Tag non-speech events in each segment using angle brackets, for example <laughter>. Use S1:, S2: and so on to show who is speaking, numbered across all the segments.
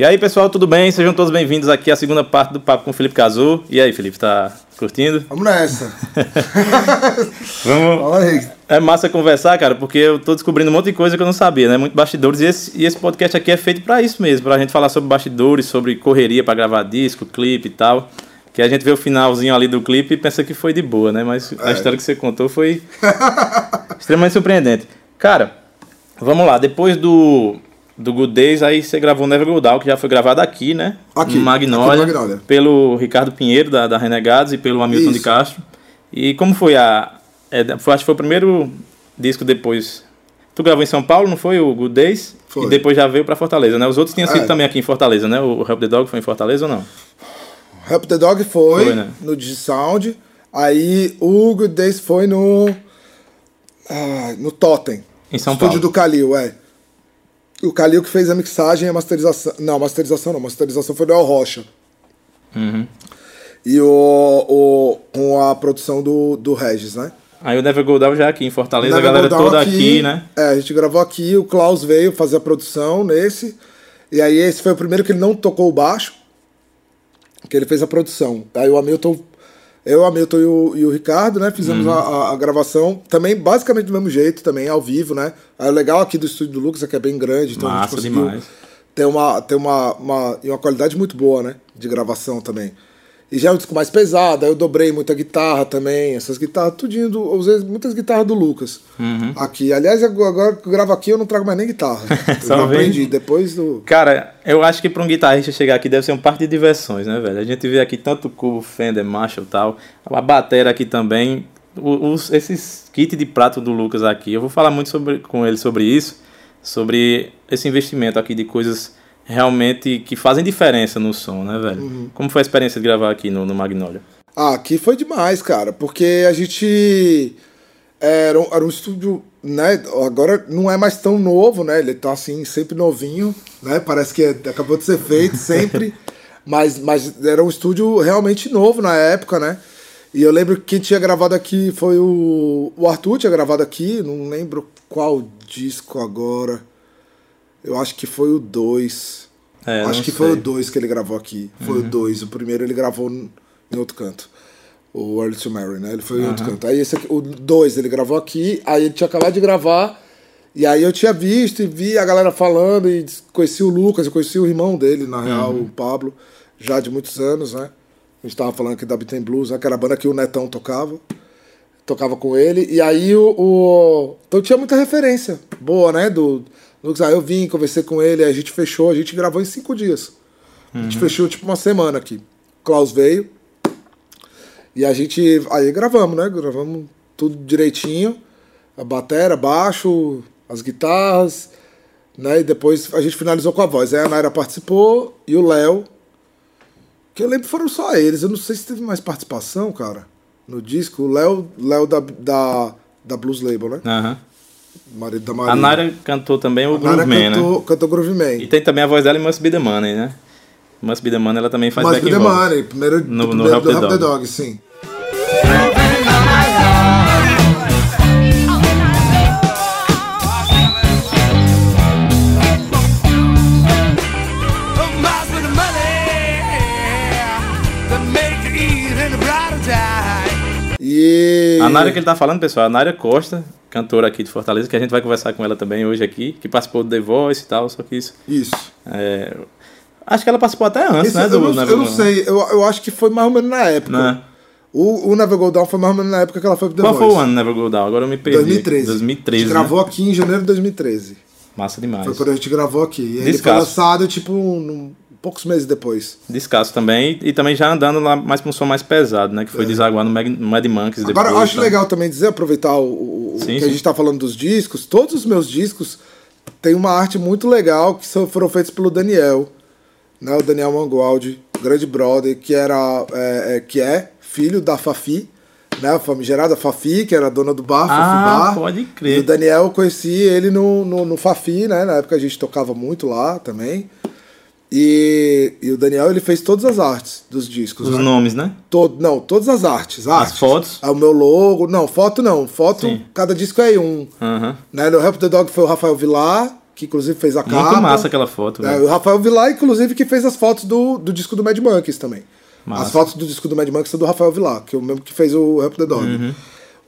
S1: E aí, pessoal, tudo bem? Sejam todos bem-vindos aqui à segunda parte do Papo com o Felipe Cazu. E aí, Felipe, tá curtindo?
S2: Vamos nessa. <laughs>
S1: Vamos.
S2: Fala aí.
S1: É massa conversar, cara, porque eu tô descobrindo um monte de coisa que eu não sabia, né? Muito bastidores. E esse, e esse podcast aqui é feito pra isso mesmo, pra gente falar sobre bastidores, sobre correria pra gravar disco, clipe e tal. Que a gente vê o finalzinho ali do clipe e pensa que foi de boa, né? Mas a história que você contou foi <laughs> extremamente surpreendente. Cara, vamos lá. Depois do, do Good Days, aí você gravou Never Go Down, que já foi gravado aqui, né?
S2: Aqui,
S1: No Magnólia,
S2: aqui no Magnólia.
S1: Pelo Ricardo Pinheiro, da, da Renegados, e pelo Hamilton de
S2: Isso.
S1: Castro. E como foi a... É, foi, acho que foi o primeiro disco depois... Tu gravou em São Paulo, não foi? O Good Days?
S2: Foi.
S1: E depois já veio pra Fortaleza, né? Os outros tinham sido
S2: É.
S1: também aqui em Fortaleza, né? O Help the Dog foi em Fortaleza ou não?
S2: Help the Dog foi,
S1: Foi, né?
S2: no Digisound. Aí o Good Days foi no. ah, no Totem.
S1: Em São
S2: Estúdio
S1: Paulo.
S2: do Calil, é. O Calil que fez a mixagem e a masterização. Não, masterização não. Masterização foi do El Rocha.
S1: Uhum.
S2: E o, o. com a produção do, do Regis, né?
S1: Aí o Never Go Down já aqui em Fortaleza, a galera toda aqui, né?
S2: É, a gente gravou aqui, o Klaus veio fazer a produção nesse. E aí esse foi o primeiro que ele não tocou o baixo, que ele fez a produção. Aí o Hamilton, eu, Hamilton e o, e o Ricardo, né, fizemos
S1: Uhum.
S2: a, a- gravação também basicamente do mesmo jeito, também ao vivo, né? O legal aqui do estúdio do Lucas é que é bem grande, então a gente
S1: Massa
S2: conseguiu
S1: demais.
S2: ter uma, ter uma, uma, uma qualidade muito boa, né? De gravação também. E já é um disco mais pesado, aí eu dobrei muita guitarra também, essas guitarras, tudinho, do, usei muitas guitarras do Lucas.
S1: Uhum.
S2: Aqui. Aliás, agora que eu gravo aqui, eu não trago mais nem guitarra. <laughs> Eu aprendi. Depois do.
S1: Cara, eu acho que pra um guitarrista chegar aqui deve ser um parque de diversões, né, velho? A gente vê aqui tanto cubo, Fender, Marshall e tal. A batera aqui também. Os, esses kits de prato do Lucas aqui, eu vou falar muito sobre, com ele sobre isso. Sobre esse investimento aqui de coisas realmente que fazem diferença no som, né, velho?
S2: Uhum.
S1: Como foi a experiência de gravar aqui no, no Magnolia?
S2: Ah, aqui foi demais, cara, porque a gente era um, era um estúdio, né? Agora não é mais tão novo, né? Ele tá assim, sempre novinho, né? Parece que é- acabou de ser feito <laughs> sempre. mas, mas era um estúdio realmente novo na época, né? E eu lembro que quem tinha gravado aqui foi o, o Arthur, tinha gravado aqui, não lembro qual disco agora. Eu acho que foi o 2.
S1: É,
S2: Acho que foi
S1: sei.
S2: o 2 que ele gravou aqui. Foi o 2. O primeiro ele gravou em outro canto. O Early to Mary, né? Ele foi em outro canto. Aí esse aqui, o 2 ele gravou aqui, aí ele tinha acabado de gravar. E aí eu tinha visto e vi a galera falando e conheci o Lucas, eu conheci o irmão dele, na real, o Pablo, já de muitos anos, né? A gente tava falando aqui da Beat and Blues, né? Que era a banda que o Netão tocava. Tocava com ele. E aí o. o... Então tinha muita referência boa, né? Do Lucas. Aí eu vim, conversei com ele, a gente fechou, a gente gravou em cinco dias. A gente fechou tipo uma semana aqui. O Klaus veio. E a gente. Aí gravamos, né? Gravamos tudo direitinho. A batera, baixo, as guitarras. Né? E depois a gente finalizou com a voz. Aí a Naira participou e o Léo. Que eu lembro foram só eles. Eu não sei se teve mais participação, cara. No disco. O Léo, Léo da, da, da Blues Label, né?
S1: Aham.
S2: Marido da
S1: A
S2: Maria.
S1: Nara cantou também o
S2: A
S1: Groove Man, né?
S2: cantou, cantou Groove Man.
S1: E tem também a voz dela em Must Be The Money, né? Must Be The Money ela também faz
S2: Mas
S1: backing
S2: The. Money, primeiro
S1: No-
S2: do,
S1: no
S2: primeiro
S1: Help
S2: do
S1: the
S2: Help the
S1: Dog.
S2: Dog, sim. E.
S1: A Nária que ele tá falando, pessoal, a Nária Costa, cantora aqui de Fortaleza, que a gente vai conversar com ela também hoje aqui, que participou do The Voice e tal, só que isso.
S2: Isso.
S1: é, Acho que ela participou até antes,
S2: Esse
S1: né?
S2: eu,
S1: Do
S2: não, eu não sei, eu, eu acho que foi mais ou menos na época.
S1: Né?
S2: O, o Never Go Down foi mais ou menos na época que ela foi pro The
S1: Qual foi
S2: Voice.
S1: o ano Never Go Down? Agora eu me perdi.
S2: 2013.
S1: 2013.
S2: A gente
S1: né?
S2: gravou aqui em janeiro de 2013.
S1: Massa demais.
S2: Foi quando a gente gravou aqui. E ele foi lançado, tipo, num- poucos meses depois.
S1: Descasso também. E também já andando lá mais pra um som mais pesado, né? Que foi desaguar no, Mad Monkeys depois.
S2: É. Agora, eu acho
S1: tá?
S2: legal também dizer, aproveitar o, o-
S1: Sim,
S2: que
S1: sim.
S2: a gente tá falando dos discos. Todos os meus discos têm uma arte muito legal que foram feitos pelo Daniel, né? O Daniel Mangualdi, grande brother, que era é, é, que é filho da Fafi, né? A famigerada Fafi, que era dona do bar, Fafi
S1: Ah,
S2: Bar.
S1: pode crer.
S2: E o Daniel, eu conheci ele no, no, no Fafi, né? Na época a gente tocava muito lá também. E, e o Daniel, ele fez todas as artes dos discos.
S1: Os
S2: né?
S1: nomes, né?
S2: Todo, não, todas as artes. artes.
S1: fotos?
S2: É o meu logo. Não, foto não. Foto,
S1: Sim.
S2: cada disco é um.
S1: Aham.
S2: Né? No Help the Dog foi o Rafael Vilar, que inclusive fez a
S1: Muito
S2: capa.
S1: massa aquela foto,
S2: É,
S1: velho.
S2: o Rafael Vilar, inclusive, que fez as fotos do, do disco do Mad Monkeys também.
S1: Massa.
S2: As fotos do disco do Mad Monkeys são do Rafael Vilar, que é o mesmo que fez o Help the Dog.
S1: Uhum.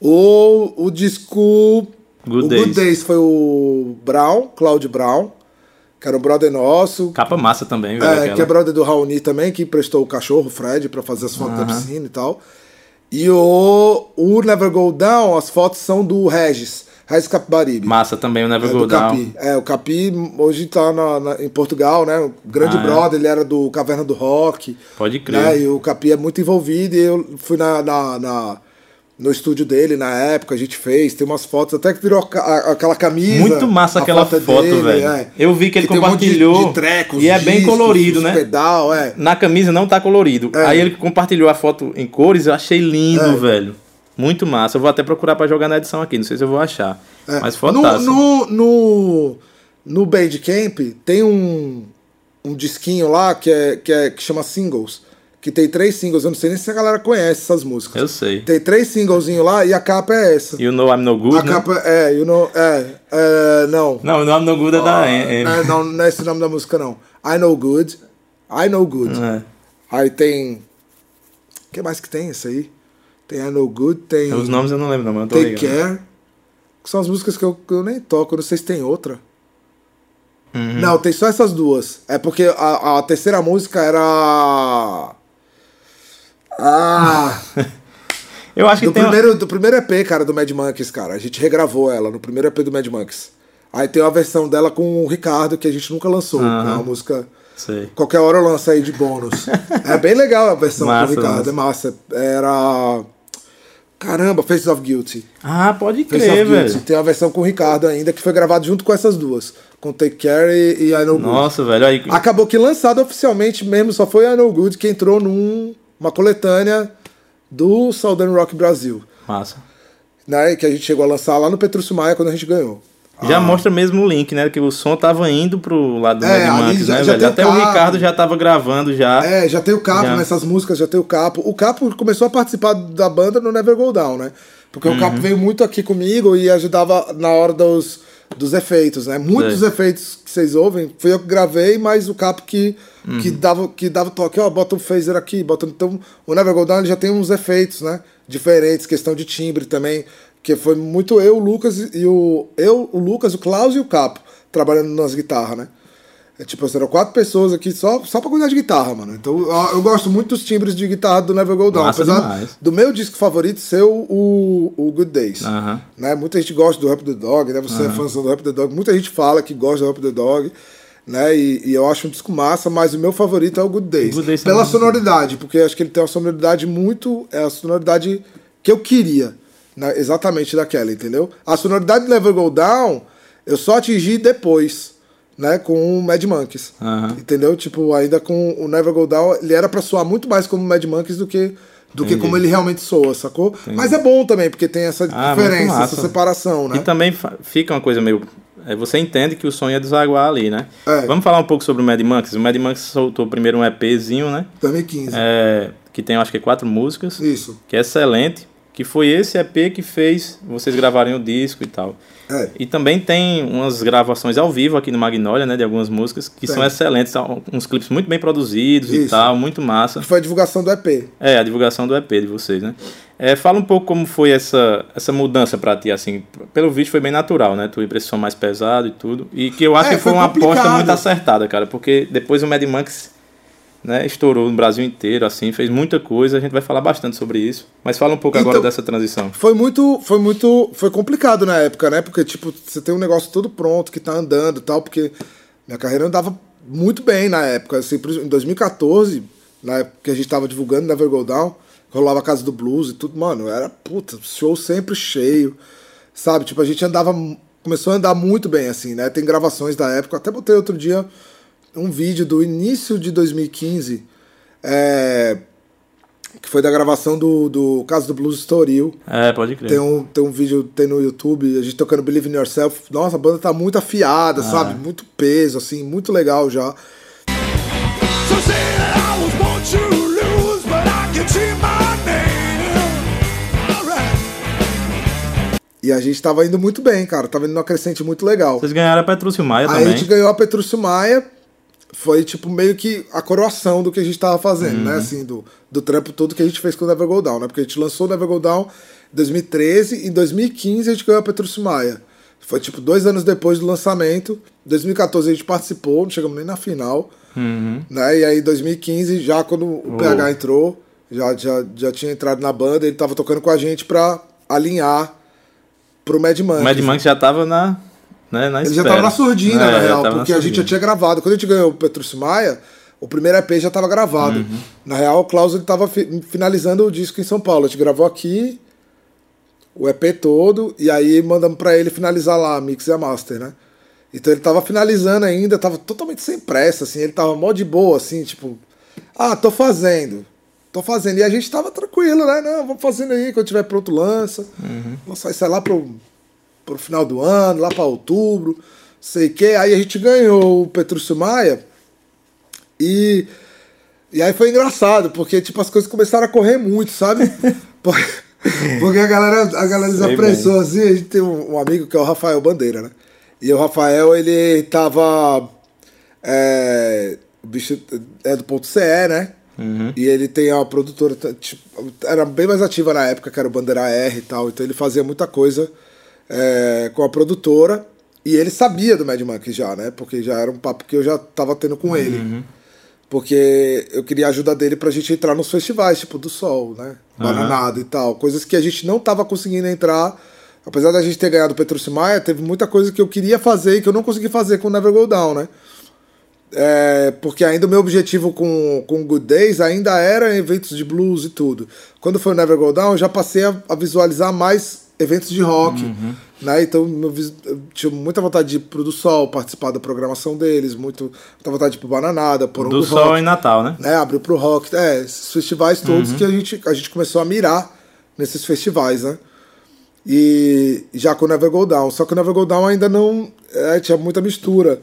S2: O, o disco.
S1: Good
S2: o
S1: Days.
S2: Good Days foi o Brown, Claude Brown, que era um brother nosso.
S1: Capa massa também, velho.
S2: É,
S1: aquela.
S2: que é brother do Raoni também, que emprestou o cachorro, o Fred, pra fazer as fotos da piscina e tal. E o, o Never Go Down, as fotos são do Regis, Regis Capibaribe.
S1: Massa também o Never
S2: É,
S1: Go
S2: do
S1: Down.
S2: Capi. É, o Capi hoje tá na- na- em Portugal, né? O grande
S1: Ah, é.
S2: brother, ele era do Caverna do Rock.
S1: Pode crer.
S2: Né? E o Capi é muito envolvido e eu fui na, na- na- no estúdio dele na época, a gente fez, tem umas fotos, até que virou a aquela camisa.
S1: Muito massa aquela foto,
S2: dele,
S1: velho.
S2: é.
S1: Eu vi que ele
S2: tem um de-
S1: compartilhou.
S2: de trecos,
S1: e é bem
S2: discos,
S1: colorido,
S2: os
S1: né?
S2: Pedal, é.
S1: Na camisa não tá colorido.
S2: É.
S1: Aí ele compartilhou a foto em cores, eu achei lindo,
S2: É.
S1: velho. Muito massa. Eu vou até procurar pra jogar na edição aqui, não sei se eu vou achar.
S2: É.
S1: Mas
S2: no,
S1: fantástico.
S2: no, no, no Bandcamp tem um, um disquinho lá que, é, que, é, que chama Singles. Que tem três singles. Eu não sei nem se a galera conhece essas músicas.
S1: Eu sei.
S2: Tem três singlezinhos lá e a capa é essa.
S1: O No I'm No Good,
S2: a
S1: né?
S2: capa é, you know, é, é, não.
S1: Não, o No I'm No Good é da M.
S2: É, não, não é esse o nome da música, não. I Know Good. I Know Good.
S1: É.
S2: Aí tem. O que mais que tem isso aí? Tem I Know Good, tem.
S1: Os nomes eu não lembro, não, mas eu tô
S2: Take
S1: ligado.
S2: Care. Que são as músicas que eu, que eu nem toco. Eu não sei se tem outra.
S1: Uhum.
S2: Não, tem só essas duas. É porque a, a terceira música era. Ah! <laughs>
S1: Eu acho que
S2: do,
S1: tem. uma-
S2: primeiro, do primeiro EP, cara, do Mad Monkeys, cara. A gente regravou ela no primeiro EP do Mad Monkeys. Aí tem uma versão dela com o Ricardo, que a gente nunca lançou. que É uma música.
S1: Sei.
S2: Qualquer hora eu lanço aí de bônus. <laughs> é bem legal a versão
S1: Massa,
S2: com o Ricardo, é massa. Era. Caramba, Faces of Guilty.
S1: Ah, pode crer,
S2: of Guilty.
S1: velho.
S2: Tem a versão com o Ricardo ainda, que foi gravado junto com essas duas. Com Take Care e, e I Know Good.
S1: Nossa, velho. Aí,
S2: Acabou que lançado oficialmente mesmo, só foi I Know Good que entrou numa coletânea do Southern Rock Brasil.
S1: massa.
S2: Né, que a gente chegou a lançar lá no Petrúcio Maia quando a gente ganhou.
S1: Já mostra mesmo o link, né? Que o som tava indo pro lado do
S2: É, já-
S1: né,
S2: já
S1: velho? Até o. Ricardo já tava gravando já.
S2: É, já tem o Capo
S1: Já.
S2: nessas músicas, já tem o Capo. O Capo começou a participar da banda no Never Go Down, né? Porque
S1: Uhum.
S2: o Capo veio muito aqui comigo e ajudava na hora dos, dos efeitos, né? Muitos efeitos que vocês ouvem, fui eu que gravei, mas o Capo que,
S1: Uhum.
S2: que, dava, que dava toque, ó, bota um phaser aqui, bota. Então, o Never Go Down ele já tem uns efeitos, né? Diferentes, questão de timbre também. Que foi muito eu, o Lucas e o. Eu, o Lucas, o Klaus e o Capo trabalhando nas guitarras, né? É tipo, eram quatro pessoas aqui só, só pra cuidar de guitarra, mano. Então eu, eu gosto muito dos timbres de guitarra do Never Go Down.
S1: Massa
S2: apesar
S1: demais.
S2: do meu disco favorito ser o, o, o Good Days. Né? Muita gente gosta do Rap the Dog, né? Você é fãzão do Rap the Dog. Muita gente fala que gosta do Rap the Dog. Né? E, e eu acho um disco massa, mas o meu favorito é o Good Days.
S1: Good Days
S2: Pela
S1: também.
S2: sonoridade, porque acho que ele tem uma sonoridade muito. É a sonoridade que eu queria. né? Exatamente daquela, entendeu? A sonoridade do Never Go Down eu só atingi depois. Né, com o Mad Monkeys.
S1: Aham.
S2: Entendeu? Tipo, ainda com o Never Go Down, ele era pra soar muito mais como Mad Monkeys do que, do que
S1: Entendi.
S2: como ele realmente soa, sacou? Mas é bom também, porque tem essa
S1: Ah,
S2: diferença, essa separação, né?
S1: E também fica uma coisa meio. É, Você entende que o som ia desaguar ali, né?
S2: É.
S1: Vamos falar um pouco sobre o Mad Monkeys. O Mad Monkeys soltou primeiro um EPzinho, né?
S2: 2015.
S1: É, que tem acho que quatro músicas.
S2: Isso.
S1: Que é excelente. Que foi esse EP que fez vocês gravarem o disco e tal.
S2: É.
S1: E também tem umas gravações ao vivo aqui no Magnolia, né? De algumas músicas que
S2: Tem.
S1: são excelentes. Uns clipes muito bem produzidos e
S2: Isso.
S1: tal, muito massa.
S2: Foi a divulgação do EP.
S1: É, a divulgação do EP de vocês, né? É, fala um pouco como foi essa, essa mudança pra ti, assim. Pelo visto foi bem natural, né? Tu ir pra esse som mais pesado e tudo. E que eu acho
S2: É,
S1: que foi,
S2: foi
S1: uma aposta
S2: complicado.
S1: muito acertada, cara. Porque depois o Mad Monks né, estourou no Brasil inteiro, assim. Fez muita coisa. A gente vai falar bastante sobre isso. Mas fala um pouco agora
S2: Então-
S1: dessa transição.
S2: Foi muito, foi muito, foi complicado na época, né? Porque, tipo, você tem um negócio todo pronto, que tá andando e tal, porque minha carreira andava muito bem na época. Assim, em 2014, na época que a gente tava divulgando Never Go Down, rolava a Casa do Blues e tudo, mano, era, puta, show sempre cheio, sabe? Tipo, a gente andava, começou a andar muito bem, assim, né? Tem gravações da época, até botei outro dia um vídeo do início de 2015, é, que foi da gravação do, do Caso do Blues Estoril.
S1: É, pode crer.
S2: Tem um, tem um vídeo tem no YouTube, a gente tocando Believe in Yourself. Nossa, a banda tá muito afiada, sabe? Muito peso, assim, muito legal já.
S3: So say that I was born to lose, but I can see my name. Alright.
S2: E a gente tava indo muito bem, cara. Tava indo numa crescente muito legal.
S1: Vocês ganharam a Petrúcio Maia
S2: Aí a
S1: também.
S2: gente ganhou a Petrúcio Maia. Foi, tipo, meio que a coroação do que a gente tava fazendo,
S1: Uhum.
S2: né? Assim, do, do trampo todo que a gente fez com o Never Go Down, né? Porque a gente lançou o Never Go Down em 2013 e em 2015 a gente ganhou a Petrúcio Maia. Foi, tipo, dois anos depois do lançamento. Em 2014 a gente participou, não chegamos nem na final.
S1: Uhum.
S2: Né? E aí em 2015, já quando o PH entrou, já, já, já tinha entrado na banda, ele tava tocando com a gente pra alinhar pro Mad
S1: O
S2: Monkeys.
S1: Mad Monk já tava na, né, na
S2: Ele
S1: espera.
S2: já tava na surdina,
S1: É,
S2: na real,
S1: tava na
S2: porque a gente já tinha gravado. Quando a gente ganhou o Petrúcio Maia, o primeiro EP já tava gravado.
S1: Uhum.
S2: Na real, o Klaus ele tava fi- finalizando o disco em São Paulo. A gente gravou aqui o EP todo, e aí mandamos pra ele finalizar lá a mix e a master, né? Então ele tava finalizando ainda, tava totalmente sem pressa, assim, ele tava mó de boa, assim, tipo, ah, tô fazendo. Tô fazendo. E a gente tava tranquilo, né? Não, vamos fazendo aí, quando tiver pronto, lança. Lançar isso aí lá pro, pro final do ano, lá pra outubro, sei que. Aí a gente ganhou o Petrúcio Maia e. E aí foi engraçado, porque tipo, as coisas começaram a correr muito, sabe? <laughs> Porque, a galera, a galera desapressou assim, a gente tem um, um amigo que é o Rafael Bandeira, né? E o Rafael, ele tava. É, o bicho é do ponto CE, né? E ele tem a produtora, tipo, era bem mais ativa na época, que era o Bandeira R e tal, então ele fazia muita coisa é, com a produtora. E ele sabia do Mad Monkey já, né? Porque já era um papo que eu já tava tendo com ele. Porque eu queria a ajuda dele pra gente entrar nos festivais, tipo do Sol, né? Bananada e tal. Coisas que a gente não tava conseguindo entrar. Apesar da gente ter ganhado o Petrúcio Maia, teve muita coisa que eu queria fazer e que eu não consegui fazer com o Never Go Down, né? É, porque ainda o meu objetivo com, com o Good Days ainda era eventos de blues e tudo. Quando foi o Never Go Down, eu já passei a, a visualizar mais eventos de rock. Né? Então eu, tinha muita vontade de ir pro do Sol, participar da programação deles, muito, muita vontade de ir pro Bananada, por
S1: Do Sol em Natal, né?
S2: né, abriu pro rock, é, esses festivais todos que a gente, a gente começou a mirar nesses festivais, né? E já com o Never Go Down. Só que o Never Go Down ainda não. é, tinha muita mistura.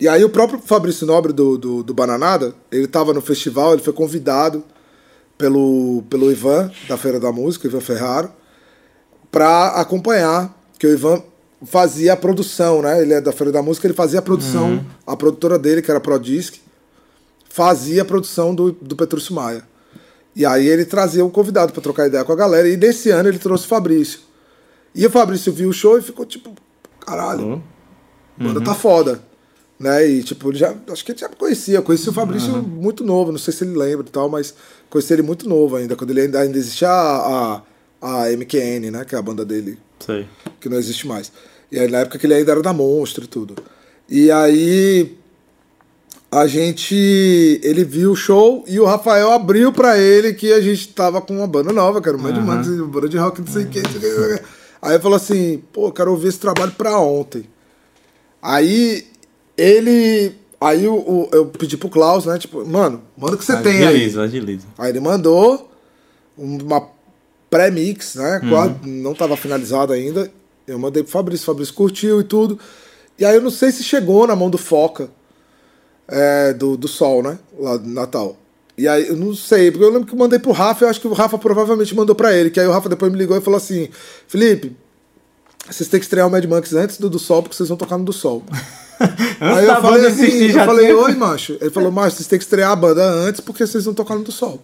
S2: E aí o próprio Fabrício Nobre do, do, do Bananada, ele tava no festival, ele foi convidado pelo, pelo Ivan, da Feira da Música, Ivan Ferraro, para acompanhar, que o Ivan fazia a produção, né? Ele é da Feira da Música, ele fazia a produção, a produtora dele, que era a Prodisc, fazia a produção do, do Petrúcio Maia. E aí ele trazia um convidado para trocar ideia com a galera, e nesse ano ele trouxe o Fabrício. E o Fabrício viu o show e ficou tipo, caralho, a banda tá foda. Né? E tipo, ele já, acho que ele já conhecia. Eu conheci o Fabrício muito novo, não sei se ele lembra e tal, mas conheci ele muito novo ainda, quando ele ainda, ainda existia a, a, a MQN, né? Que é a banda dele,
S1: Sei.
S2: que não existe mais. E aí na época que ele ainda era da Monstro e tudo. E aí a gente. Ele viu o show e o Rafael abriu pra ele que a gente tava com uma banda nova, que era o Mad Monks, uma banda de rock, não sei o o que. Aí falou assim, pô, quero ouvir esse trabalho pra ontem. Aí ele. Aí o, o- eu pedi pro Klaus, né? Tipo, mano, manda o que você tem aí.
S1: Agiliza, agiliza.
S2: Aí ele mandou uma pré-mix, né?
S1: Uhum.
S2: Quase não estava finalizado ainda. Eu mandei pro Fabrício, o Fabrício curtiu e tudo. E aí eu não sei se chegou na mão do Foca, é, do, do Sol, né? Lá do Natal. E aí eu não sei, porque eu lembro que eu mandei pro Rafa, eu acho que o Rafa provavelmente mandou pra ele. Que aí o Rafa depois me ligou e falou assim: Felipe, vocês têm que estrear o Mad Monks antes do do Sol, porque vocês vão tocar no do Sol. <laughs> Aí eu falei assim, eu falei, oi, macho. Ele falou, macho, vocês têm que estrear a banda antes porque vocês vão tocar no do sol.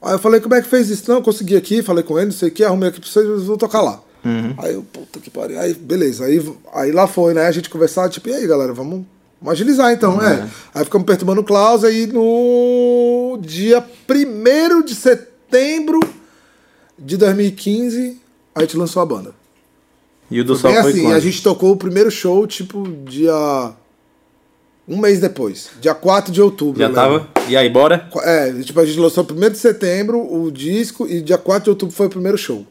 S2: Aí eu falei, como é que fez isso? Não, eu consegui aqui, falei com ele, não sei o que, arrumei aqui pra vocês, vocês vão tocar lá.
S1: Uhum.
S2: Aí eu, puta que pariu. Aí, beleza. Aí, aí lá foi, né? A gente conversar, tipo, e aí, galera, vamos, vamos agilizar então, é. Aí ficamos perturbando o Klaus, aí no dia 1 de setembro de 2015, a gente lançou a banda.
S1: E o do
S2: Foi
S1: Sol
S2: bem
S1: foi
S2: assim,
S1: quando?
S2: a gente tocou o primeiro show, tipo, dia. Um mês depois. Dia 4 de outubro.
S1: Já
S2: lembro.
S1: tava? E aí, bora?
S2: É, tipo, a gente lançou 1 de setembro o disco e dia 4 de outubro foi o primeiro show.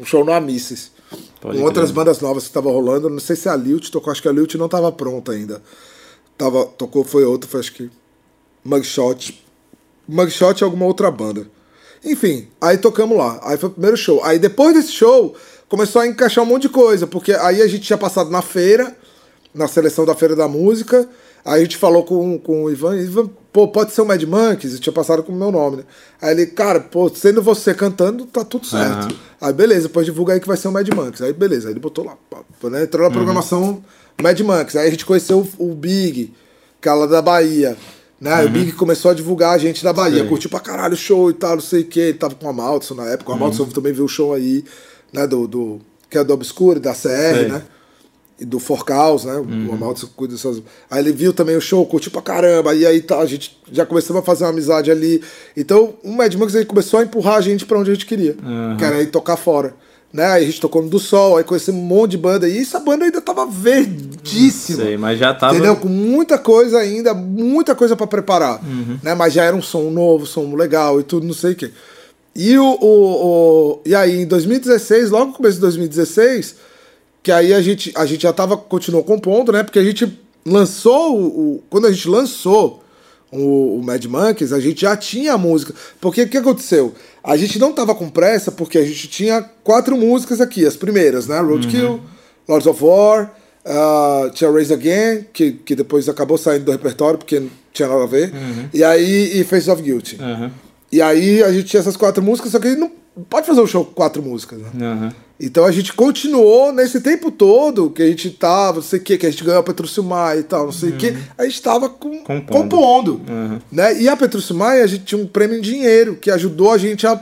S2: Um show no Amisses. Com outras
S1: crer.
S2: bandas novas que estavam rolando. Não sei se a Lilt tocou, acho que a Lilt não tava pronta ainda. Tava, tocou, foi outra, foi acho que. Mugshot. Mugshot é alguma outra banda. Enfim, aí tocamos lá. Aí foi o primeiro show. Aí depois desse show, começou a encaixar um monte de coisa, porque aí a gente tinha passado na feira, na seleção da Feira da Música. Aí a gente falou com, com o Ivan, Ivan, pô, pode ser o Mad Monkeys? Eu tinha passado com o meu nome, né? Aí ele, cara, pô, sendo você cantando, tá tudo certo.
S1: Aham.
S2: Aí beleza, depois divulga aí que vai ser o Mad Monkeys. Aí beleza, aí ele botou lá, né? entrou na programação Mad Monkeys. Aí a gente conheceu o, o Big, que é lá da Bahia. Né? Aí O Big começou a divulgar a gente da Bahia, curtiu pra caralho o show e tal, não sei o que. Ele tava com a Maltson na época, o Maltson também viu o show aí, né? Do, do, que é do Obscure, da CR,
S1: Sei.
S2: né? Do Forcaus, né? O Amalto cuida dessas. Aí ele viu também o show, curtiu pra caramba. E aí tá, a gente já começamos a fazer uma amizade ali. Então o Mad Monks ele começou a empurrar a gente pra onde a gente queria. Que era ir tocar fora. Né? Aí a gente tocou no do Sol, aí conhecemos um monte de banda. E essa banda ainda tava verdíssima.
S1: Sei, mas já tava.
S2: Entendeu? Com muita coisa ainda, muita coisa pra preparar.
S1: Uhum.
S2: Né? Mas já era um som novo, som legal e tudo, não sei o quê. E, o, o, o- e aí, em 2016, logo no começo de 2016, que aí a gente, a gente já tava, continuou compondo, né? Porque a gente lançou, o, quando a gente lançou o, o Mad Monkeys, a gente já tinha a música. Porque o que aconteceu? A gente não tava com pressa, porque a gente tinha quatro músicas aqui, as primeiras, né? Roadkill, Lords of War, ah, tinha Raise Again, que, que depois acabou saindo do repertório, porque não tinha nada a ver. E aí, e Face of Guilty.
S1: Aham.
S2: E aí a gente tinha essas quatro músicas, só que a gente não pode fazer um show com quatro músicas, né?
S1: Aham.
S2: Então a gente continuou nesse tempo todo que a gente tava, não sei o que, que a gente ganhou a Petrúcio Maia e tal, não sei o que, a gente tava com,
S1: Compondo.
S2: compondo. né? E a Petrúcio Maia, a gente tinha um prêmio em dinheiro que ajudou a gente a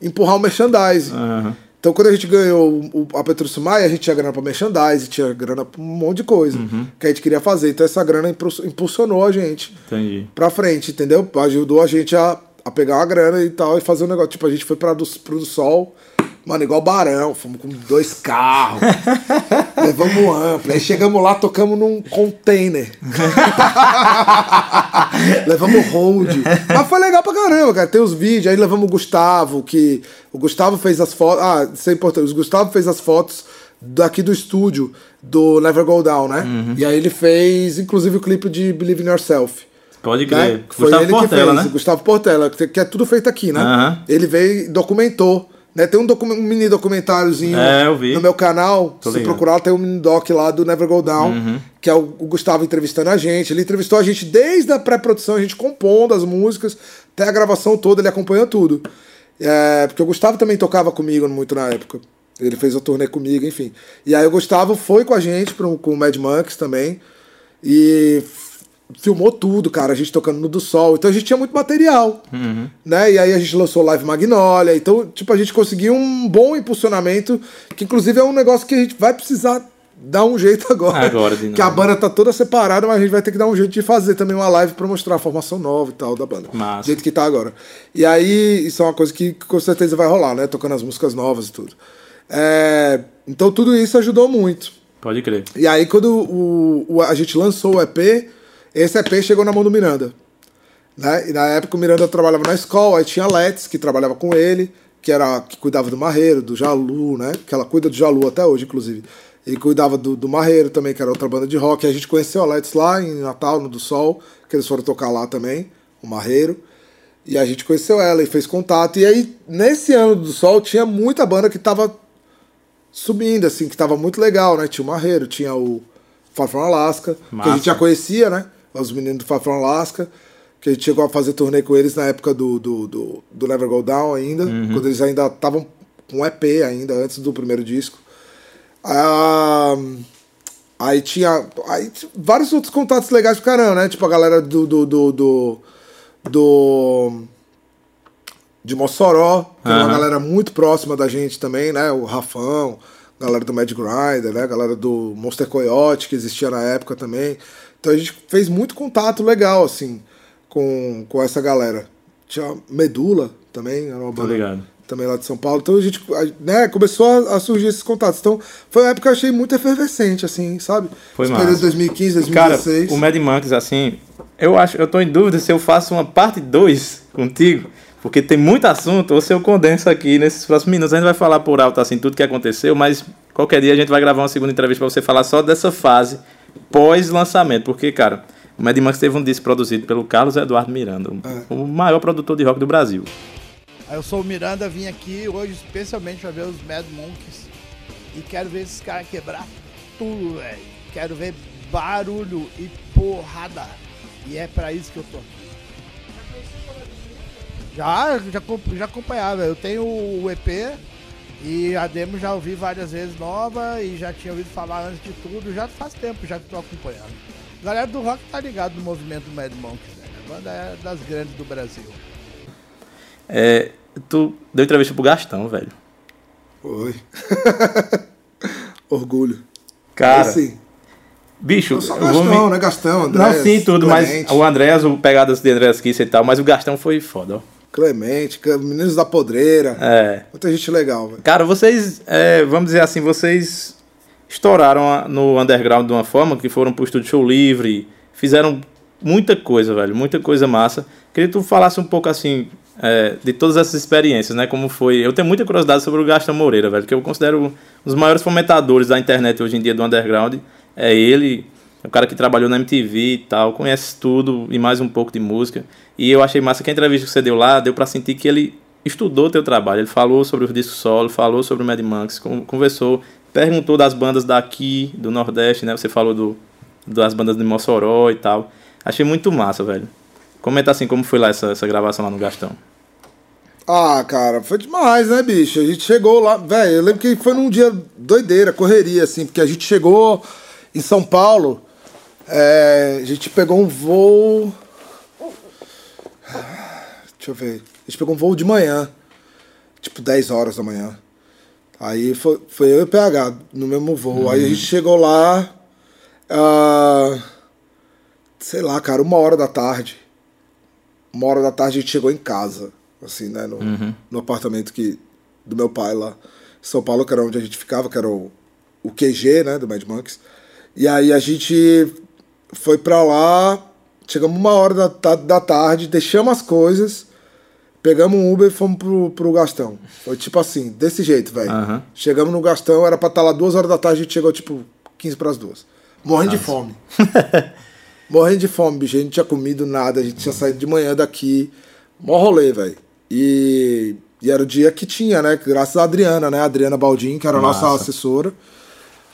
S2: empurrar o merchandising.
S1: Aham.
S2: Então quando a gente ganhou a Petrúcio Maia, a gente tinha grana pra merchandising, tinha grana pra um monte de coisa que a gente queria fazer. Então essa grana impulsionou a gente pra frente, entendeu? Ajudou a gente a, a pegar uma grana e tal e fazer um negócio. Tipo, a gente foi pra do, pro do sol, mano, igual barão, fomos com dois carros, <laughs> levamos um amplo, aí chegamos lá, tocamos num container. <laughs> levamos hold. Mas foi legal pra caramba, cara. Tem os vídeos, aí levamos o Gustavo, que. O Gustavo fez as fotos. Ah, isso é importante. O Gustavo fez as fotos daqui do estúdio do Never Go Down, né? E aí ele fez, inclusive, o clipe de Believe in Yourself
S1: Pode
S2: né?
S1: crer.
S2: Foi
S1: Gustavo
S2: ele
S1: Portela,
S2: que fez,
S1: né?
S2: Gustavo Portela, que é tudo feito aqui, né? Ele veio e documentou. Né? Tem um, docu- um mini documentáriozinho
S1: É,
S2: no meu canal.
S1: Tô
S2: se
S1: ligado.
S2: procurar, tem um mini doc lá do Never Go Down, que é o, o Gustavo entrevistando a gente. Ele entrevistou a gente desde a pré-produção, a gente compondo as músicas, até a gravação toda, ele acompanhou tudo. É, porque o Gustavo também tocava comigo muito na época. Ele fez a turnê comigo, enfim. E aí o Gustavo foi com a gente pro, com o Mad Monks também. E filmou tudo, cara. A gente tocando no do sol. Então a gente tinha muito material. Né? E aí a gente lançou Live Magnolia. Então, tipo, a gente conseguiu um bom impulsionamento. Que inclusive é um negócio que a gente vai precisar dar um jeito <laughs> agora.
S1: Agora,
S2: que a banda tá toda separada, mas a gente vai ter que dar um jeito de fazer também uma live pra mostrar a formação nova e tal da banda.
S1: Massa.
S2: Do jeito que tá agora. E aí, isso é uma coisa que com certeza vai rolar, né? Tocando as músicas novas e tudo. É, Então tudo isso ajudou muito.
S1: Pode crer.
S2: E aí, quando o, o- a gente lançou o EP, esse EP chegou na mão do Miranda. Né? E na época o Miranda trabalhava na escola, aí tinha a Let's, que trabalhava com ele, que era que cuidava do Marreiro, do Jalu, né? Que ela cuida do Jalu até hoje, inclusive. E cuidava do, do Marreiro também, que era outra banda de rock. E a gente conheceu a Let's lá em Natal, no do Sol, que eles foram tocar lá também, o Marreiro. E a gente conheceu ela e fez contato. E aí, nesse ano do Sol, tinha muita banda que tava subindo, assim, que tava muito legal, né? Tinha o Marreiro, tinha o Far From Alaska, que a
S1: Massa.
S2: gente já conhecia, né? Os meninos do Far From Alaska, que a gente chegou a fazer turnê com eles na época do, do, do, do Never Go Down ainda, quando eles ainda estavam com EP ainda, antes do primeiro disco. Ah, aí tinha aí, vários outros contatos legais pro caramba, né? Tipo a galera do. do, do, do, do- de Mossoró, que é uma galera muito próxima da gente também, né? O Rafão, galera do Mad Grinder, né? Galera do Monster Coyote, que existia na época também. Então a gente fez muito contato legal, assim, com, com essa galera. Tinha Medula também, era uma banda
S1: ligado.
S2: também lá de São Paulo. Então a gente né, começou a, a surgir esses contatos. Então foi uma época que eu achei muito efervescente, assim, sabe?
S1: Foi
S2: período de 2015,
S1: Cara,
S2: 2016.
S1: o Mad Monkeys, assim, eu acho, eu tô em dúvida se eu faço uma parte 2 contigo, porque tem muito assunto, ou se eu condenso aqui nesses próximos minutos. A gente vai falar por alto, assim, tudo que aconteceu, mas qualquer dia a gente vai gravar uma segunda entrevista pra você falar só dessa fase pós-lançamento, porque, cara, o Mad Monkeys teve um disco produzido pelo Carlos Eduardo Miranda, o-
S2: É.
S1: o maior produtor de rock do Brasil.
S4: Eu sou o Miranda, vim aqui hoje especialmente pra ver os Mad Monkeys e quero ver esses caras quebrar tudo, velho. Quero ver barulho e porrada. E é pra isso que eu tô aqui. Já, já, já acompanhava. Eu tenho o EP e a demo já ouvi várias vezes nova e já tinha ouvido falar antes de tudo. Já faz tempo já que tô acompanhando. A galera do rock tá ligado no movimento do Mad Monkeys, né? A banda é das grandes do Brasil.
S1: É, tu deu entrevista pro Gastão, velho.
S2: Oi. <laughs> Orgulho.
S1: Cara,
S2: Assim,
S1: bicho,
S2: eu sou Gastão,
S1: me-
S2: né? Gastão,
S1: Não, sim, tudo, mas
S2: Clemente,
S1: o Andrés, o pegadas de Andrés Kiss e tal, mas o Gastão foi foda, ó.
S2: Clemente, Meninos da Podreira.
S1: É.
S2: Muita gente legal, velho.
S1: Cara, vocês, é, vamos dizer assim, vocês estouraram no underground de uma forma que foram pro estúdio show livre, fizeram muita coisa, velho, muita coisa massa. Queria que tu falasse um pouco assim é, de todas essas experiências, né? Como foi. Eu tenho muita curiosidade sobre o Gastão Moreira, velho, que eu considero um dos maiores fomentadores da internet hoje em dia do underground. É ele, é o cara que trabalhou na MTV e tal, conhece tudo e mais um pouco de música. E eu achei massa que a entrevista que você deu lá, deu pra sentir que ele estudou teu trabalho. Ele falou sobre os discos solo, falou sobre o Mad Monks, con- conversou, perguntou das bandas daqui, do Nordeste, né? Você falou do, das bandas de Mossoró e tal. Achei muito massa, velho. Comenta assim como foi lá essa, essa gravação lá no Gastão.
S2: Ah, cara, foi demais, né, bicho? A gente chegou lá, velho, eu lembro que foi num dia doideira, correria, assim, porque a gente chegou em São Paulo, é, a gente pegou um voo. Deixa eu ver. A gente pegou um voo de manhã, tipo 10 horas da manhã. Aí foi, foi eu e o PH no mesmo voo. Aí a gente chegou lá, ah, sei lá, cara, uma hora da tarde. Uma hora da tarde a gente chegou em casa, assim, né? No, no apartamento que, do meu pai lá São Paulo, que era onde a gente ficava, que era o, o QG, né? Do Mad Monks. E aí a gente foi pra lá, chegamos uma hora da, da tarde, deixamos as coisas, pegamos um Uber e fomos pro, pro Gastão. Foi tipo assim, desse jeito, velho.
S1: Aham.
S2: Chegamos no Gastão, era pra estar lá duas horas da tarde, a gente chegou tipo 15 pras duas. Morrendo de fome. <laughs> Morrendo de fome, bicho. A gente tinha comido nada, a gente tinha saído de manhã daqui. Mó rolê, velho. E, e era o dia que tinha, né? Graças a Adriana, né? A Adriana Baldin, que era a nossa
S1: Massa.
S2: assessora.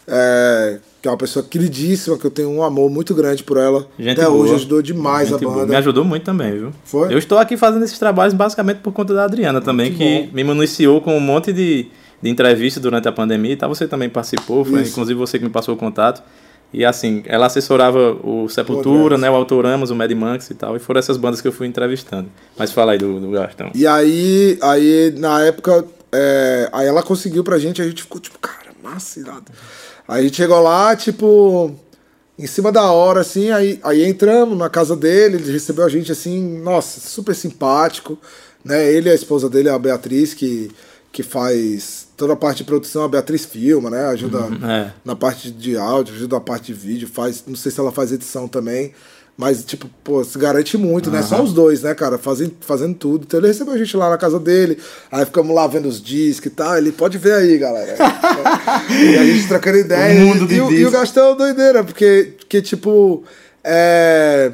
S2: É, que é uma pessoa queridíssima, que eu tenho um amor muito grande por ela.
S1: Gente
S2: Até
S1: boa.
S2: hoje ajudou demais
S1: Gente
S2: a
S1: boa.
S2: banda.
S1: Me ajudou muito também, viu?
S2: Foi?
S1: Eu estou aqui fazendo esses trabalhos basicamente por conta da Adriana também,
S2: Que
S1: que,
S2: bom.
S1: me municiou com um monte de, de entrevistas durante a pandemia e tal. Você também participou, foi inclusive você que me passou o contato. E assim, ela assessorava o Sepultura, né, o Autoramas, o Mad Monks e tal. E foram essas bandas que eu fui entrevistando. Mas fala aí do, do Gastão.
S2: E aí, aí na época, é, aí ela conseguiu pra gente, a gente ficou tipo, cara, massa, irado. Aí a gente chegou lá, tipo, em cima da hora, assim, aí, aí entramos na casa dele, ele recebeu a gente assim, nossa, super simpático, né? Ele e a esposa dele, a Beatriz, que, que faz toda a parte de produção, a Beatriz filma, né? Ajuda
S1: é.
S2: na parte de áudio, ajuda na parte de vídeo, faz, não sei se ela faz edição também, mas tipo, pô, se garante muito, né? Só os dois, né, cara, fazendo, fazendo tudo. Então ele recebeu a gente lá na casa dele, aí ficamos lá vendo os discos e tal, ele pode ver aí, galera. <laughs> e a gente trocando ideia.
S1: O mundo de
S2: e, o- e o. Gastão é doideira, porque, porque tipo, é...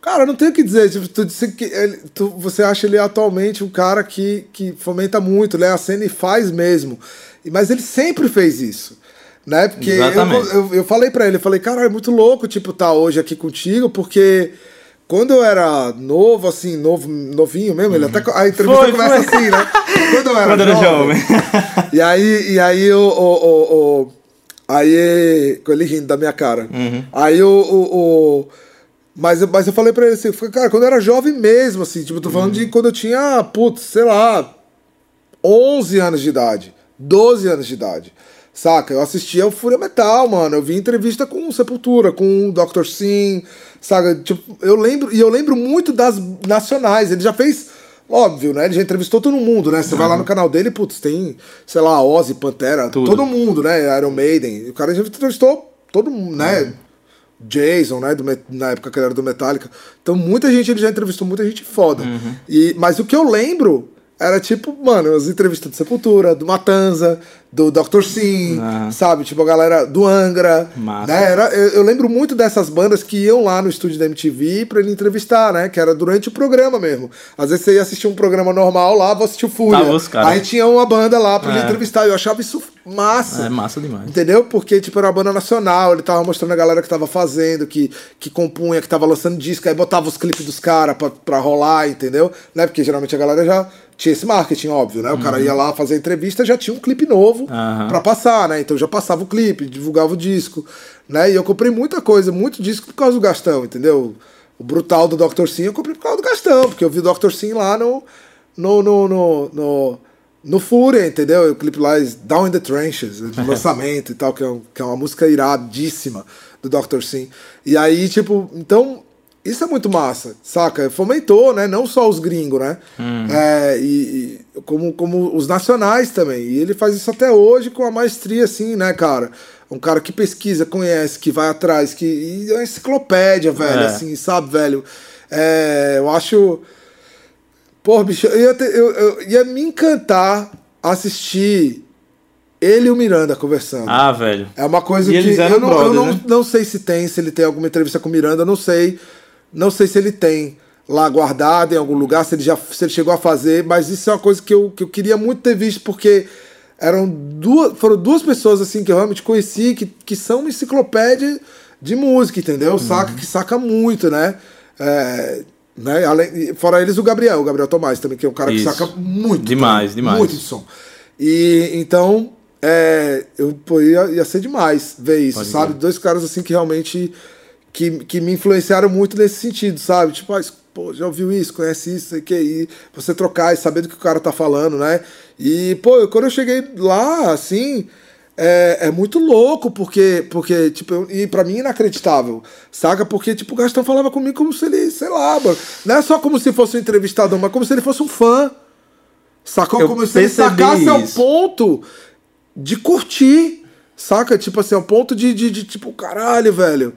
S2: Cara, não tenho o que dizer. Tipo, tu disse que ele- tu- você acha ele atualmente um cara que, que fomenta muito, né? A cena e faz mesmo. Mas ele sempre fez isso. Né? Porque eu, eu, eu falei pra ele, eu falei, cara, é muito louco, tipo, tá hoje aqui contigo, porque quando eu era novo, assim, novo, novinho mesmo, ele até. A entrevista
S1: Foi,
S2: começa
S1: foi.
S2: assim, né? Quando eu era,
S1: Quando era
S2: jovem, e aí, e aí o, o, o, aí com ele rindo da minha cara. Aí o, o, o- mas, eu- mas eu falei pra ele assim, cara, quando eu era jovem mesmo, assim, tipo, tô falando de quando eu tinha, putz, sei lá, 11 anos de idade, 12 anos de idade. Saca? Eu assistia o Fúria Metal, mano. Eu vi entrevista com Sepultura, com o Dr. Sim, saca? Tipo, eu lembro, e eu lembro muito das nacionais. Ele já fez, óbvio, né? Ele já entrevistou todo mundo, né? Você vai lá no canal dele, putz, tem, sei lá, Ozzy, Pantera,
S1: Tudo.
S2: todo mundo, né? Iron Maiden. O cara já entrevistou todo mundo, né? Jason, né? Do, na época que ele era do Metallica. Então, muita gente ele já entrevistou, muita gente foda. E, mas o que eu lembro era tipo, mano, as entrevistas do Sepultura, do Matanza, do Dr. Sim,
S1: Ah.
S2: sabe? Tipo, a galera do Angra.
S1: Massa.
S2: Né? Era, eu, eu lembro muito dessas bandas que iam lá no estúdio da MTV pra ele entrevistar, né? Que era durante o programa mesmo. Às vezes você ia assistir um programa normal lá, vou assistir o Fúria.
S1: Caras.
S2: Aí tinha uma banda lá pra ele
S1: É.
S2: entrevistar. Eu achava isso massa.
S1: É massa demais.
S2: Entendeu? Porque, tipo, era uma banda nacional, ele tava mostrando a galera que tava fazendo, que, que compunha, que tava lançando disco, aí botava os clipes dos caras pra, pra rolar, entendeu? Né? Porque geralmente a galera já tinha esse marketing, óbvio, né? O cara ia lá fazer a entrevista, já tinha um clipe novo
S1: Aham.
S2: pra passar, né? Então já passava o clipe, divulgava o disco, né? E eu comprei muita coisa, muito disco por causa do Gastão, entendeu? O brutal do Dr. Sim eu comprei por causa do Gastão, porque eu vi o Dr. Sim lá no. no, no, no, no no Fúria, entendeu? O clipe lá é Down in the Trenches, do <laughs> lançamento e tal, que é, um- que é uma música iradíssima do Dr. Sim. E aí, tipo, então, isso é muito massa, saca? Fomentou, né? Não só os gringos, né? É, e, e como, como os nacionais também. E ele faz isso até hoje com a maestria, assim, né, cara? Um cara que pesquisa, conhece, que vai atrás, que. E é uma enciclopédia, velho,
S1: É.
S2: assim, sabe, velho? É, eu acho. Pô, bicho, eu ia, eu- eu ia me encantar assistir ele e o Miranda conversando.
S1: Ah, velho.
S2: É uma coisa
S1: E
S2: que eu, não, eu
S1: brother,
S2: não,
S1: né?
S2: não sei se tem, se ele tem alguma entrevista com o Miranda, eu não sei. Não sei se ele tem lá guardado em algum lugar, se ele já se ele chegou a fazer, mas isso é uma coisa que eu, que eu queria muito ter visto, porque eram duas, foram duas pessoas assim que eu realmente conheci, que, que são uma enciclopédia de música, entendeu?
S1: Uhum.
S2: Saca, que saca muito, né? É, né? Além, fora eles, o Gabriel, o Gabriel Tomás também, que é um cara
S1: Isso.
S2: que saca muito.
S1: Demais,
S2: também,
S1: demais.
S2: Muito de som. E então, é, eu, pô, ia, ia ser demais ver isso,
S1: Pode
S2: sabe?
S1: crer.
S2: Dois caras assim que realmente que, que me influenciaram muito nesse sentido, sabe? Tipo, ah, pô, já ouviu isso, conhece isso, sei que aí, você trocar e saber do que o cara tá falando, né? E, pô, eu- quando eu cheguei lá, assim, é, é muito louco, porque, porque tipo, e pra mim inacreditável, saca? Porque, tipo, o Gastão falava comigo como se ele, sei lá, mano, não é só como se fosse um entrevistador, mas como se ele fosse um fã. Sacou?
S1: Eu
S2: como se ele sacasse ao
S1: isso.
S2: ponto de curtir, saca? Tipo assim, ao ponto de, de, de, tipo, caralho, velho.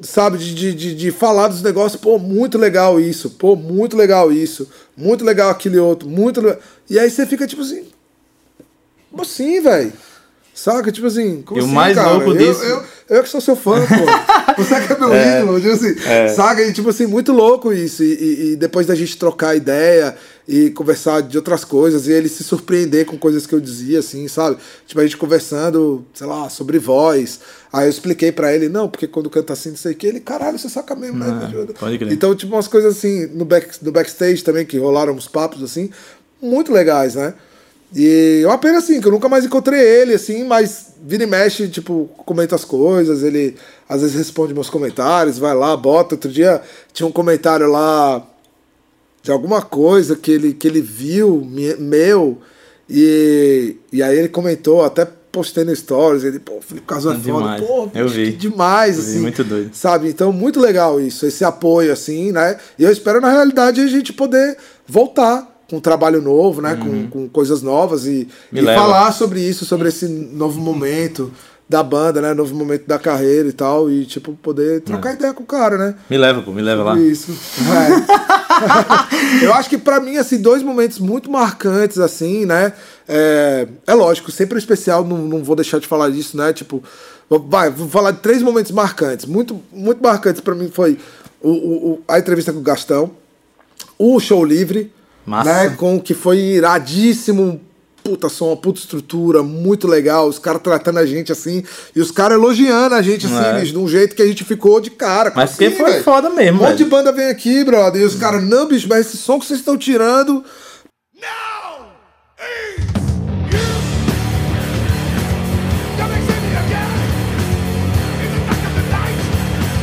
S2: Sabe, de, de, de, falar dos negócios, pô, muito legal isso, pô, muito legal isso, muito legal aquele outro, muito legal. E aí você fica tipo assim, como assim, velho? Saca? Tipo assim, como
S1: E o
S2: assim,
S1: mais
S2: cara?
S1: louco
S2: eu,
S1: disso-
S2: Eu, eu que sou seu fã, pô. <laughs> Você que é meu ídolo, tipo assim, saca? E tipo assim, muito louco isso. E, e- e depois da gente trocar ideia e conversar de outras coisas, e ele se surpreender com coisas que eu dizia, assim, sabe? Tipo, a gente conversando, sei lá, sobre voz. Aí eu expliquei pra ele, não, porque quando canta assim, não sei o que, ele, caralho, você saca mesmo, né?
S1: Ah, pode crer.
S2: Então, tipo, umas coisas assim, no, back, no backstage também, que rolaram uns papos, assim, muito legais, né? E é uma pena, assim, que eu nunca mais encontrei ele, assim, mas vira e mexe, tipo, comenta as coisas, ele às vezes responde meus comentários, vai lá, bota. Outro dia tinha um comentário lá de alguma coisa que ele, que ele viu, me- meu, e, e aí ele comentou, até postei no Stories, ele, pô, Felipe Caso é foda, pô,
S1: Eu vi.
S2: demais,
S1: Eu vi,
S2: assim.
S1: muito doido.
S2: Sabe? Então, muito legal isso, esse apoio, assim, né? E eu espero, na realidade, a gente poder voltar com um trabalho novo, né? Com, com coisas novas e, e falar sobre isso, sobre esse novo momento da banda, né? Novo momento da carreira e tal. E, tipo, poder trocar ideia com o cara, né?
S1: Me leva, pô, me leva lá.
S2: Isso. É. <laughs> eu acho que pra mim, assim, dois momentos muito marcantes, assim, né? É, é lógico, sempre especial, não, não vou deixar de falar disso, né? Tipo, vai, vou falar de três momentos marcantes. Muito, muito marcantes pra mim foi o- o- a entrevista com o Gastão, o show livre,
S1: Massa.
S2: né? Com que foi iradíssimo. Puta som, uma puta estrutura, muito legal. Os caras tratando a gente assim. E os caras elogiando a gente assim,
S1: É.
S2: bicho, de um jeito que a gente ficou de cara.
S1: Mas
S2: assim,
S1: porque foi
S2: velho.
S1: foda mesmo,
S2: Um monte de banda vem aqui, brother. E os caras, não, bicho, mas esse som que vocês estão tirando.
S3: Now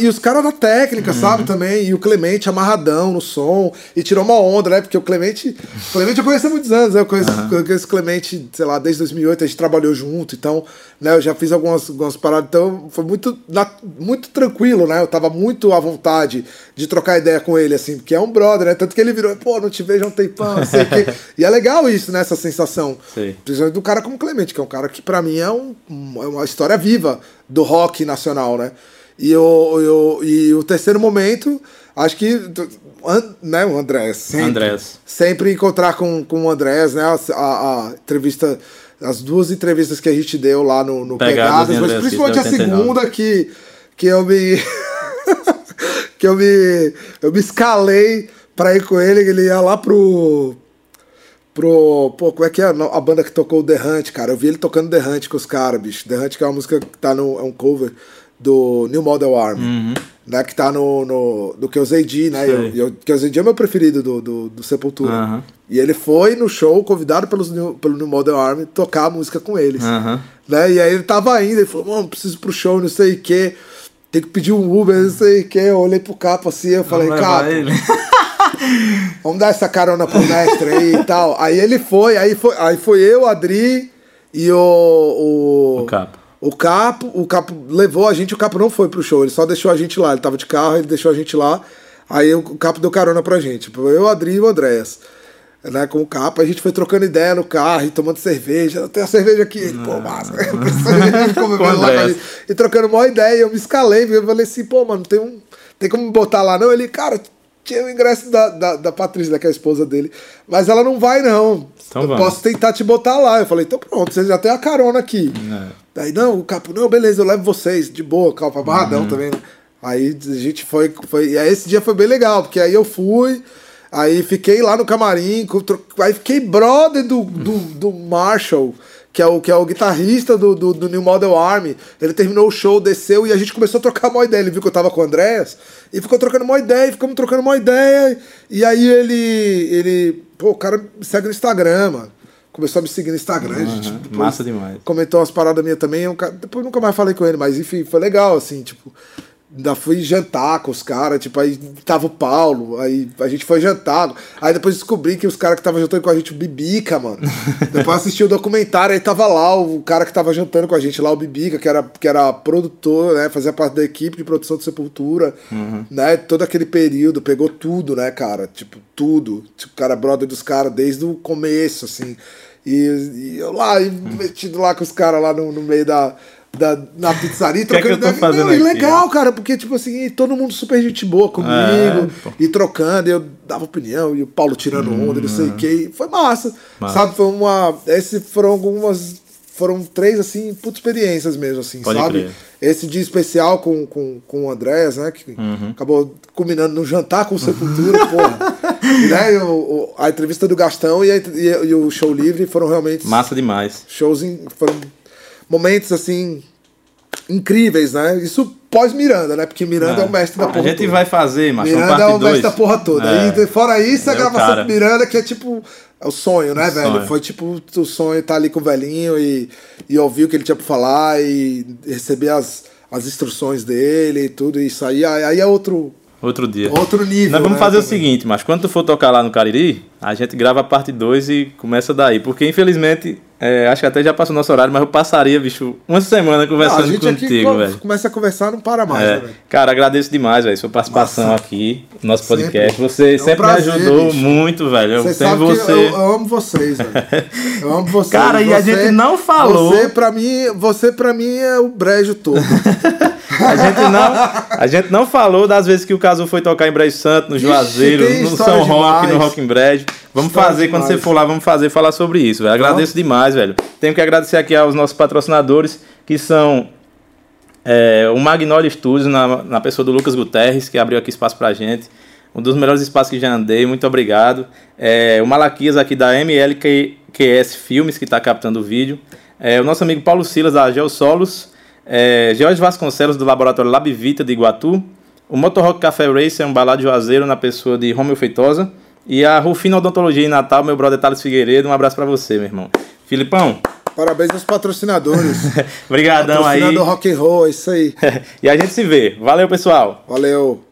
S2: E os caras da técnica,
S1: Uhum.
S2: sabe, também. E o Clemente amarradão no som. E tirou uma onda, né? Porque o Clemente. Clemente eu conheço há muitos anos, né? Eu conheço, eu conheço o Clemente, sei lá, desde 2008, a gente trabalhou junto. Então, né? Eu já fiz algumas, algumas paradas. Então, foi muito, muito tranquilo, né? Eu tava muito à vontade de trocar ideia com ele, assim, porque é um brother, né? Tanto que ele virou, pô, não te vejo há um tempão, não sei o quê. <laughs> E é legal isso, né? Essa sensação.
S1: Sei.
S2: Principalmente do cara como Clemente, que é um cara que pra mim é, um- é uma história viva do rock nacional, né? E o, o- e o terceiro momento, acho que. Né, o Andrés. Sempre,
S1: Andrés.
S2: Sempre encontrar com, com o Andrés, né? A, a- a entrevista. As duas entrevistas que a gente deu lá no, no
S1: Pegadas
S2: Pegadas, mas principalmente a
S1: 89.
S2: segunda que, que eu me. <laughs> que eu me. Eu me escalei pra ir com ele, ele ia lá pro. Pro. Pô, como é que é a banda que tocou o The Hunt, cara? Eu vi ele tocando The Hunt com os caras, bicho. The Hunt que é uma música que tá no. É um cover do New Model Army. Né, que tá no, no. Do KZD, né?
S1: Sei.
S2: Eu, eu, KZD é o meu preferido do, do, do Sepultura.
S1: Aham.
S2: E ele foi no show, convidado pelos, New- pelo New Model Army, tocar a música com eles.
S1: Aham.
S2: Né? E aí ele tava indo, ele falou, mano, preciso ir pro show, não sei o quê. Tem que pedir um Uber, não sei o quê. Eu olhei pro capo assim, eu falei, capo, <laughs> vamos dar essa carona pro mestre aí e tal. Aí ele foi, aí foi, aí foi eu, Adri e o. O,
S1: O Capo.
S2: O Capo, o Capo levou a gente, o Capo não foi pro show, ele só deixou a gente lá. Ele tava de carro, ele deixou a gente lá. Aí o Capo deu carona pra gente. Tipo, Eu, Adri e o Andréas. Né, com o Capo, a gente foi trocando ideia no carro e tomando cerveja. Tem a cerveja aqui, pô, massa. <laughs> Cerveja, e trocando uma ideia. Eu me escalei, eu falei assim, pô, mano, tem um. Tem como me botar lá, não? Ele, cara, tinha o ingresso da, da, da Patrícia, que é a esposa dele. Mas ela não vai, não.
S1: Então
S2: eu
S1: vamos.
S2: posso tentar te botar lá. Eu falei, então pronto, você já tem a carona aqui.
S1: É.
S2: Aí, não, o capo, não, beleza, eu levo vocês, de boa, calma,
S1: Uhum.
S2: barradão também. né? Aí a gente foi, foi. E aí esse dia foi bem legal, porque aí eu fui, aí fiquei lá no camarim, aí fiquei brother do, do, do Marshall, que é o, que é o guitarrista do, do, do New Model Army. Ele terminou o show, desceu e a gente começou a trocar uma ideia. Ele viu que eu tava com o Andréas e ficou trocando uma ideia, e ficamos trocando uma ideia. E aí ele. ele pô, o cara me segue no Instagram, mano. Começou a me seguir no Instagram, a gente.
S1: Massa demais.
S2: comentou umas paradas minhas também. eu ca- depois nunca mais falei com ele, mas enfim, foi legal, assim, tipo. Ainda fui jantar com os caras, tipo, aí tava o Paulo, aí a gente foi jantar. Aí depois descobri que os caras que estavam jantando com a gente, o Bibica, mano. <laughs> depois assisti o documentário, aí tava lá o cara que tava jantando com a gente lá, o Bibica, que era, que era produtor, né? Fazia parte da equipe de produção do Sepultura, né? Todo aquele período, pegou tudo, né, cara? Tipo, tudo. Tipo, cara é brother dos caras desde o começo, assim. E, e eu lá, e metido lá com os caras lá no, no meio da, da. na pizzaria, <laughs>
S1: Que é que
S2: ideia.
S1: fazendo
S2: Não, e
S1: aqui?
S2: legal, cara, porque, tipo assim, todo mundo super gente boa comigo,
S1: É,
S2: e trocando, e eu dava opinião, e o Paulo tirando onda, e não sei o que. e Foi massa.
S1: Hum. Massa.
S2: Sabe, foi uma. Esse foram algumas. Foram três, assim, putas experiências mesmo, assim,
S1: Pode
S2: sabe?
S1: crer.
S2: Esse dia especial com, com, com o Andréas, né? Que
S1: Uhum.
S2: acabou culminando no jantar com o Sepultura, <laughs> porra. E, né, o- o- a entrevista do Gastão e, a- e- e o show livre foram realmente
S1: Massa demais.
S2: shows em- foram momentos assim incríveis, né? Isso pós Miranda, né? Porque Miranda é, o mestre da porra.
S1: A gente
S2: toda.
S1: vai fazer, mas
S2: Miranda é o mestre
S1: 2.
S2: da porra toda.
S1: É.
S2: E fora isso, a
S1: É o
S2: gravação
S1: cara.
S2: com Miranda, que é tipo. É o sonho, né,
S1: O
S2: velho?
S1: sonho.
S2: Foi tipo o sonho estar ali com o velhinho e, e ouvir o que ele tinha pra falar e receber as, as instruções dele e tudo isso. Aí, aí é outro,
S1: Outro dia.
S2: outro nível.
S1: Nós vamos
S2: né,
S1: fazer o
S2: também.
S1: seguinte, mas quando tu for tocar lá no Cariri, a gente grava a parte 2 e começa daí. Porque infelizmente, é, acho que até já passou o nosso horário, mas eu passaria, bicho, uma semana
S2: Não, a
S1: conversando
S2: gente
S1: contigo,
S2: co-
S1: velho.
S2: começa a conversar não para mais, né,
S1: É,
S2: velho?
S1: cara, agradeço demais, velho, sua participação
S2: Massa.
S1: aqui no nosso
S2: Sempre.
S1: podcast. Você
S2: É um
S1: sempre
S2: prazer,
S1: me ajudou
S2: bicho.
S1: muito, velho. Eu
S2: Você sabe
S1: você.
S2: eu, eu amo vocês, velho. <laughs> Eu amo vocês.
S1: Cara, e a
S2: Você-
S1: gente não falou.
S2: Você pra mim, você pra mim é o brejo todo. <laughs>
S1: A gente, não, a gente não falou das vezes que o Caso foi tocar em Brejo Santo, no Juazeiro,
S2: tem
S1: no São Roque, no Rock em Brejo. Vamos
S2: História
S1: fazer, quando
S2: demais.
S1: você for lá, vamos fazer, falar sobre isso, velho. Agradeço demais, velho. Tenho que agradecer aqui aos nossos patrocinadores, que são é, o Magnolia Studios, na, na pessoa do Lucas Guterres, que abriu aqui espaço pra gente. Um dos melhores espaços que já andei, muito obrigado. É, o Malaquias aqui da MLQS Filmes, que está captando o vídeo. É, o nosso amigo Paulo Silas, da Geossolos. É, Jorge Vasconcelos, do Laboratório Labvita de Iguatu. O Motorrock Café Racer, um balado juazeiro na pessoa de Romeu Feitosa. E a Rufino Odontologia em Natal, meu brother Thales Figueiredo. Um abraço pra você, meu irmão. Filipão,
S2: Parabéns aos patrocinadores. <laughs>
S1: brigadão aí.
S2: Patrocinador rock and roll, é isso aí. <laughs>
S1: e a gente se vê. Valeu, pessoal.
S2: Valeu.